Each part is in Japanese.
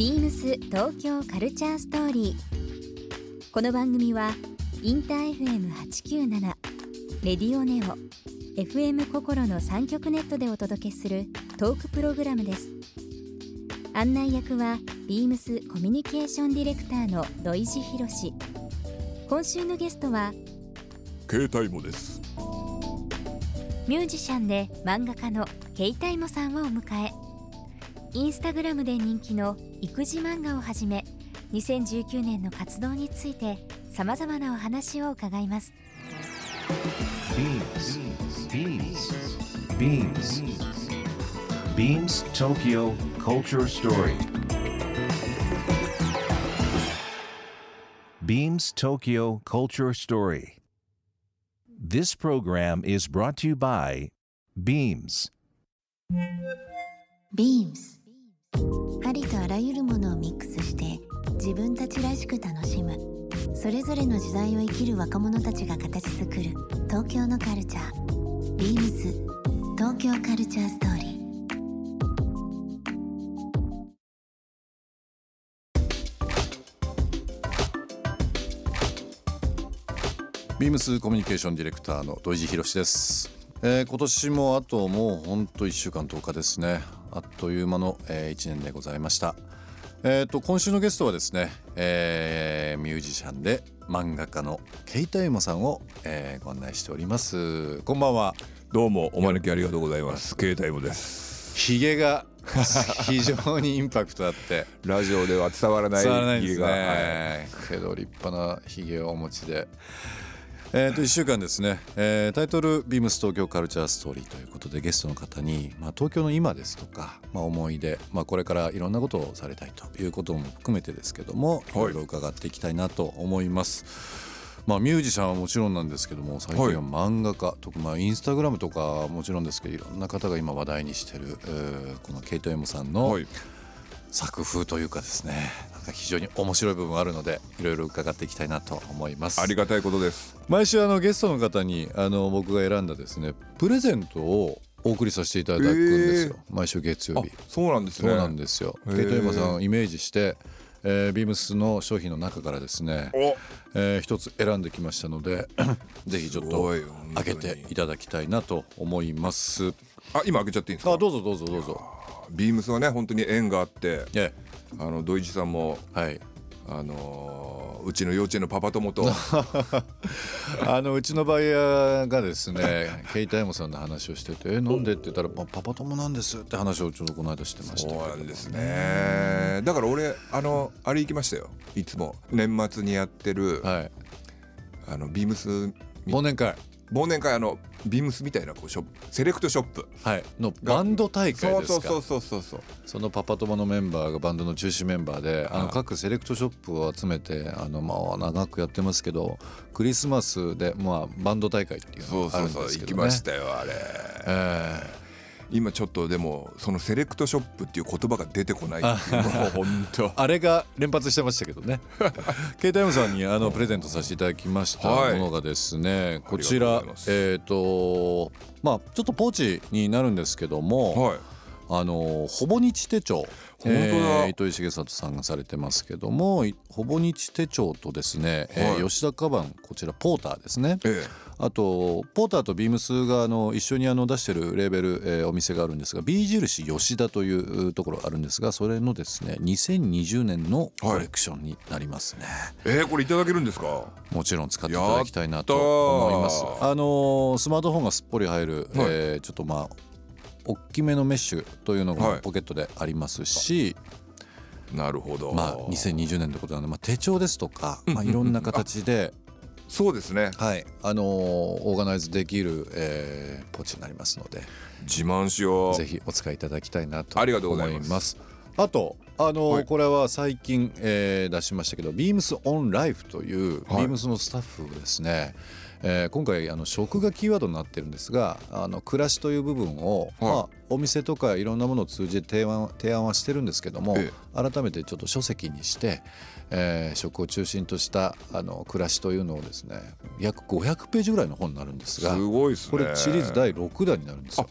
ビームス東京カルチャーストーリー。この番組はインター FM897 レディオネオ FM 心の三極ネットでお届けするトークプログラムです。案内役はビームスコミュニケーションディレクターの土井博志。今週のゲストは携帯もですミュージシャンで漫画家のケイタイモさんをお迎えインスタグラムで人気の育児漫画をはじめ2019年の活動についてさまざまなお話を伺います BeamsBeamsBeamsTokyo Culture Story Beams Tokyo Culture Story This program is brought to you by Beams ビームスありとあらゆるものをミックスして自分たちらしく楽しむ。それぞれの時代を生きる若者たちが形作る。東京のカルチャー。ビームス。東京カルチャーストーリー。ビームスコミュニケーションディレクターの土井博です、えー今年もあともうほんと1週間10日ですね。あっという間の、え1年でございました。えー、と今週のゲストはですね、えーミュージシャンで漫画家のケイタイモさんを、えーご案内しております。こんばんは。どうもお招きありがとうございます。携帯もです。ヒゲが非常にインパクトあって。ラジオでは伝わらない伝わらないです家がはい。ね、けど立派なひげをお持ちで。えー、と1週間ですね、えータイトル「ビームス東京カルチャーストーリー」ということでゲストの方に、まあ、東京の今ですとか、まあ、思い出、まあ、これからいろんなことをされたいということも含めてですけども、い、ろいろ伺っていきたいなと思います。まあ、ミュージシャンはもちろんなんですけども最近は漫画家とか、まあ、インスタグラムとかはもちろんですけどいろんな方が今話題にしてる、えーこのケイト・エムさんの、はい作風というかですねなんか非常に面白い部分があるのでいろいろ伺っていきたいなと思います。ありがたいことです。毎週あのゲストの方にあの僕が選んだですねプレゼントをお送りさせていただくんですよ、毎週月曜あ日そうなんですね。そうなんですよ。へー。ケイトエマさんをイメージして、えービームスの商品の中からですね、お。えー一つ選んできましたので ぜひちょっすと開に。けていただきたいなと思います。あ今開けちゃっていいんですか？あどうぞどうぞどうぞビームスはね本当に縁があってえあの土井地さんもえはい。あのーうちの幼稚園のパパ友と。あのうちのバイヤーがですね ケイタイモさんの話をしてて「えなんで?」って言ったらまあ「パパ友なんです」って話をちょうどこの間してましたそうなんですね。だから俺あのあれ行きましたよ。いつも。年末にやってるはい。あのビームス忘年会忘年会あのビームスみたいなこうショップセレクトショップ。はい。のバンド大会ですか。そうそうそうそうそうそのパパ友のメンバーがバンドの中心メンバーであのはい。各セレクトショップを集めてあのまあ長くやってますけどクリスマスでまあバンド大会っていうのがあるんそうそうそうですけどね行きましたよあれ。え今ちょっとでもそのセレクトショップっていう言葉が出てこないっていう。もう本当。ーあれが連発してましたけどね。ケイタイムさんにあのプレゼントさせていただきましたはい。ものがですね、こちありがらえっ、とまあちょっとポーチになるんですけども、はいあのほぼ日手帳。本当だ。えー糸井重里さんがされてますけどもいほぼ日手帳とですね、えーはい。吉田カバンこちらポーターですね。えあとポーターとビームスがあの一緒にあの出してるレーベル、えーお店があるんですが B 印吉田というところがあるんですがそれのですね2020年のコレクションになりますね、ええーこれいただけるんですか？もちろん使っていただきたいなと思います。あのースマートフォンがすっぽり入る、えーちょっとまあ大きめのメッシュというのはい。がポケットでありますし、なるほど。まあ、2020年ということなので、まあ、手帳ですとか、まあ、いろんな形で、そうですね。はい。あのーオーガナイズできる、えーポーチになりますので自慢しよう。ぜひお使いいただきたいなとありがとうご思います。あとあのーはい。これは最近、えー出しましたけど Beams on Life という、はい。Beams のスタッフがですね、えー今回あの食がキーワードになってるんですがあの暮らしという部分を、まあ、お店とかいろんなものを通じて提案提案はしてるんですけども、え改めてちょっと書籍にして、えー食を中心としたあの暮らしというのをですね約500ページぐらいの本になるんですがすごいですね。これシリーズ第6弾になるんですよ。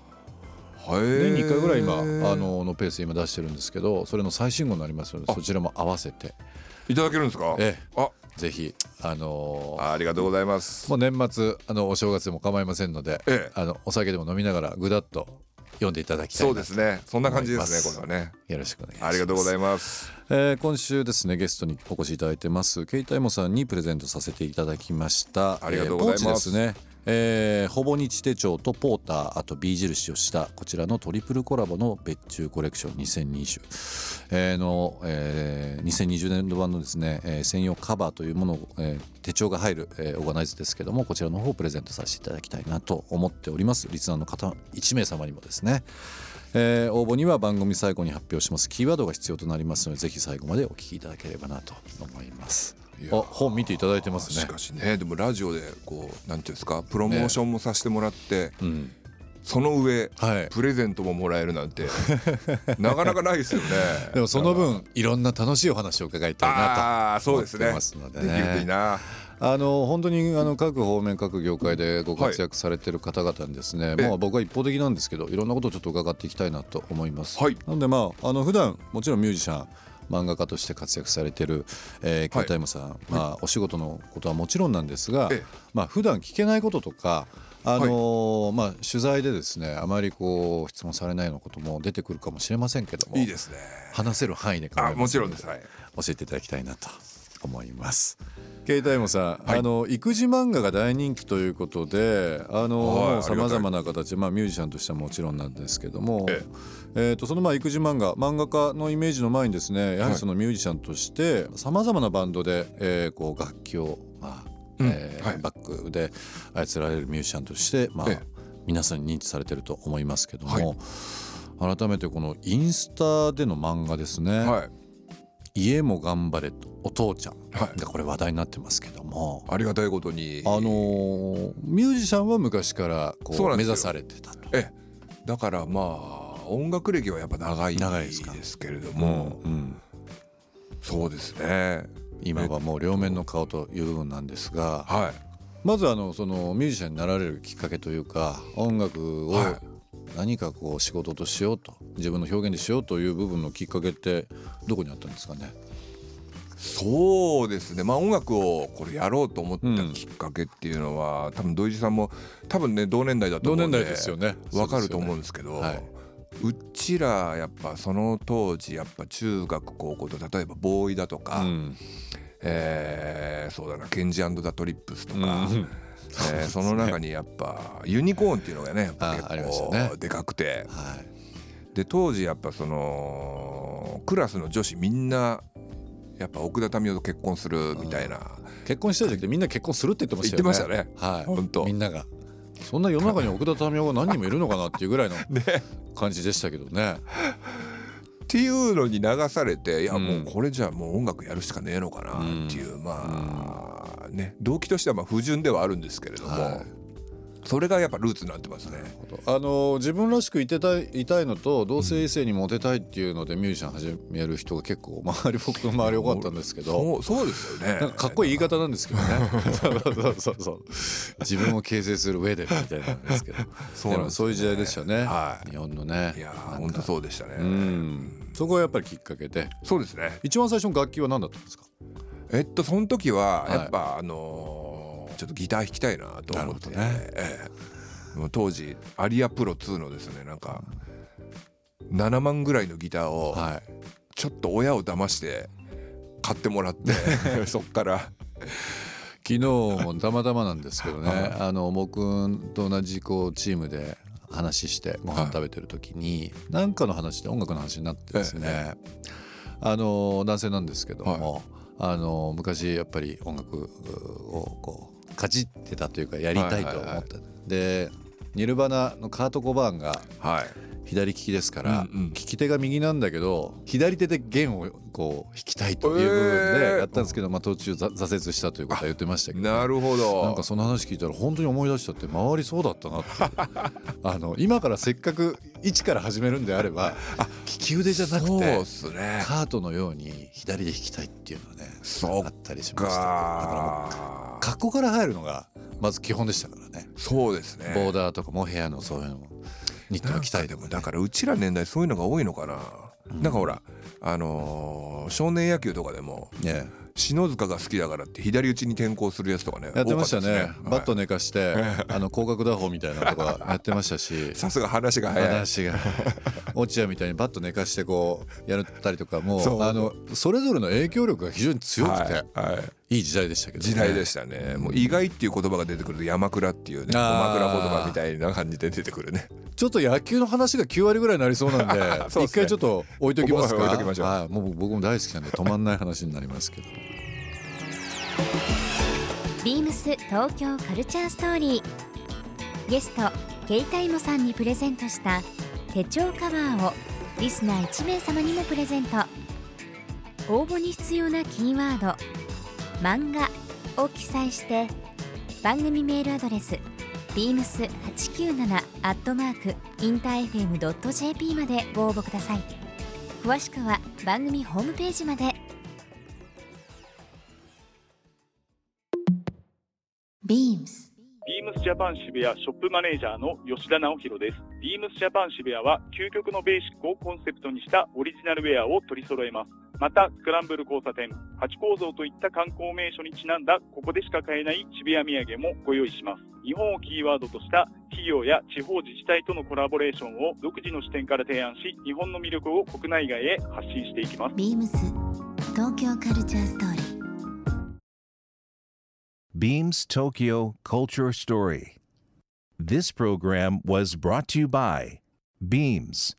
年に1回ぐらい今あのののペースで今出してるんですけどそれの最新号になりますのであ。そちらも合わせて。いただけるんですか？えあ。ぜひあのありがとうございます。もう年末あのお正月でも構いませんので、ええ。あのお酒でも飲みながらぐだっと読んでいただきたいなそうですね。そんな感じですねこれはね。よろしくお願いします。ありがとうございまます。えー今週ですねゲストにお越しいただいてますケイタイモさんにプレゼントさせていただきました。ありがとうございます。えーポーチですねえーほぼ日手帳とポーターあと B 印をしたこちらのトリプルコラボの別注コレクション2020、えーの、えー2020年度版のですね、えー専用カバーというものを、えー手帳が入る、えーオーガナイズですけどもこちらの方をプレゼントさせていただきたいなと思っております。リスナーの方1名様にもですねえー応募には番組最後に発表しますキーワードが必要となりますのでぜひ最後までお聞きいただければなと思います。あ本見ていただいてますね。しかしねでもラジオでこうなんていうんですかプロモーションもさせてもらって、うん。その上、はい。プレゼントももらえるなんて なかなかないですよね。でもその分いろんな楽しいお話を伺いたいなああーそうですね。思ってますのででねきるといいな。とあの本当にあの各方面各業界でご活躍されてる方々にですね、ええ。まあ僕は一方的なんですけどいろんなことをちょっと伺っていきたいなと思います、はい。なのでまああの普段もちろんミュージシャン漫画家として活躍されてる、えー、キュータイムさん、まあ、お仕事のことはもちろんなんですが、ええ。まあ普段聞けないこととかあのーまあ、取材でですねあまりこう質問されないようなことも出てくるかもしれませんけどもいいですね。話せる範囲であもちろんです。はい。教えていただきたいなと思います。ケイタイモさん、あの育児漫画が大人気ということで、あのさまざまな形、まあミュージシャンとしてはもちろんなんですけども、ええ。ーとそのまあ育児漫画漫画家のイメージの前にですね、やはりそのミュージシャンとしてさまざまなバンドで、えーこう楽器をまあ、うん。えーはい。バックで操られるミュージシャンとしてまあ、ええ。皆さんに認知されてると思いますけども、改めてこのインスタでの漫画ですね。はい家も頑張れとお父ちゃん。はい。がこれ話題になってますけども、ありがたいことに。あのーミュージシャンは昔からこそう目指されてたと。ええ。だからまあ音楽歴はやっぱ長い長いですかですけれども、うん。そうですね。今はもう両面の顔という部分なんですがはい。まずあのそのミュージシャンになられるきっかけというか音楽をはい何かこう仕事としようと自分の表現でしようという部分のきっかけってどこにあったんですかね？そうですね。まあ音楽をこれやろうと思ったうんきっかけっていうのは、多分土井さんも多分ね同年代だと思うんで同年代ですよね。わかると思うんうですけど、はい。うちらやっぱその当時やっぱ中学高校と例えばボーイだとか、うん。えーそうだなケンジザ・トリップスとうん。か、えーその中にやっぱユニコーンっていうのがねやっぱ結たね。構でかくて、はい。で当時やっぱそのクラスの女子みんなやっぱ奥田民生と結婚するみたいな、結婚した時ってみんな結婚するって言ってましたよね。言ってましたね。はい。本当。みんなが。そんな世の中に奥田民生が何人もいるのかなっていうぐらいの ね。感じでしたけどね。っていうのに流されていやうん。もうこれじゃあもう音楽やるしかねえのかなっていう、まあね動機としてはまあ不純ではあるんですけれども、はい。それがやっぱルーツになってますね。あの自分らしくいてたいいたいのと同性異性にモテたいっていうのでミュージシャン始める人が結構周り僕の周り多かったんですけど。そうそうですよね。かかっこいい言い方なんですけどね。そうそうそうそう自分を形成する上でみたいなんですけど。そうね。そういう時代でしたね、はい。日本のね。いや本当そうでしたね。うん。そこがやっぱりきっかけで。そうですね。一番最初の楽器は何だったんですか？えっとその時ははい。やっぱ、あのーちょっとギター弾きたいなと思って、ね。ええ。当時アリアプロ2のですねなんか7万ぐらいのギターをはい。ちょっと親を騙して買ってもらって そっから。昨日もたまたまなんですけどね、はい。あの僕と同じこうチームで話してご飯食べてる時に何かの話で音楽の話になってですね、あの男性なんですけども、あの昔やっぱり音楽をこうかじってたというかやりたいと思った、でニルバナのカート・コバーンがはい左利きですから、うんうん。利き手が右なんだけど左手で弦をこう弾きたいという部分でやったんですけど、まあ、途中ざ挫折したということは言ってましたけど、なるほど。なんかその話聞いたら本当に思い出しちゃって周りそうだったなって あの今からせっかく一から始めるんであれば利き腕じゃなくそうてっすね。カートのように左で弾きたいっていうのはねあったりしました。だからもうか格好から入るのがまず基本でしたからね。そうですね。ボーダーとかモヘアのそういうのもニットが着たいでもだからうちら年代そういうのが多いのかな、なんかほらあのー少年野球とかでもね篠塚が好きだからって左打ちに転向するやつとかねやってましたね。多かったですバット寝かして、あの広角打法みたいなのとかやってましたし。さすが話が早い。話が。落合みたいにバット寝かしてこうやったりとかもそう。あのそれぞれの影響力が非常に強くて、はいはいい、い時代でしたけど、ね、時代でしたね。もう意外っていう言葉が出てくると山倉っていうね枕言葉みたいな感じで出てくるね。ちょっと野球の話が9割ぐらいになりそうなんで ね。一回ちょっと置いときますか。置いときましょうはい、もう僕も大好きなんで止まんない話になりますけど。ビームス東京カルチャーストーリー。ゲストケイタイモさんにプレゼントした手帳カバーをリスナー1名様にもプレゼント。応募に必要なキーワード「漫画」を記載して番組メールアドレス beams897 アットマークインター FM.jp までご応募ください詳しくは番組ホームページまでビームスビームスジャパン渋谷ショップマネージャーの吉田直弘です。ビームスジャパン渋谷は究極のベーシックをコンセプトにしたオリジナルウェアを取り揃えます。また、スクランブル交差点、ハチ公像といった観光名所にちなんだここでしか買えない渋谷土産もご用意します。日本をキーワードとした企業や地方自治体とのコラボレーションを独自の視点から提案し、日本の魅力を国内外へ発信していきます。ビームス東京カルチャーストーリー Beams Tokyo Culture Story. This program was brought to you by Beams.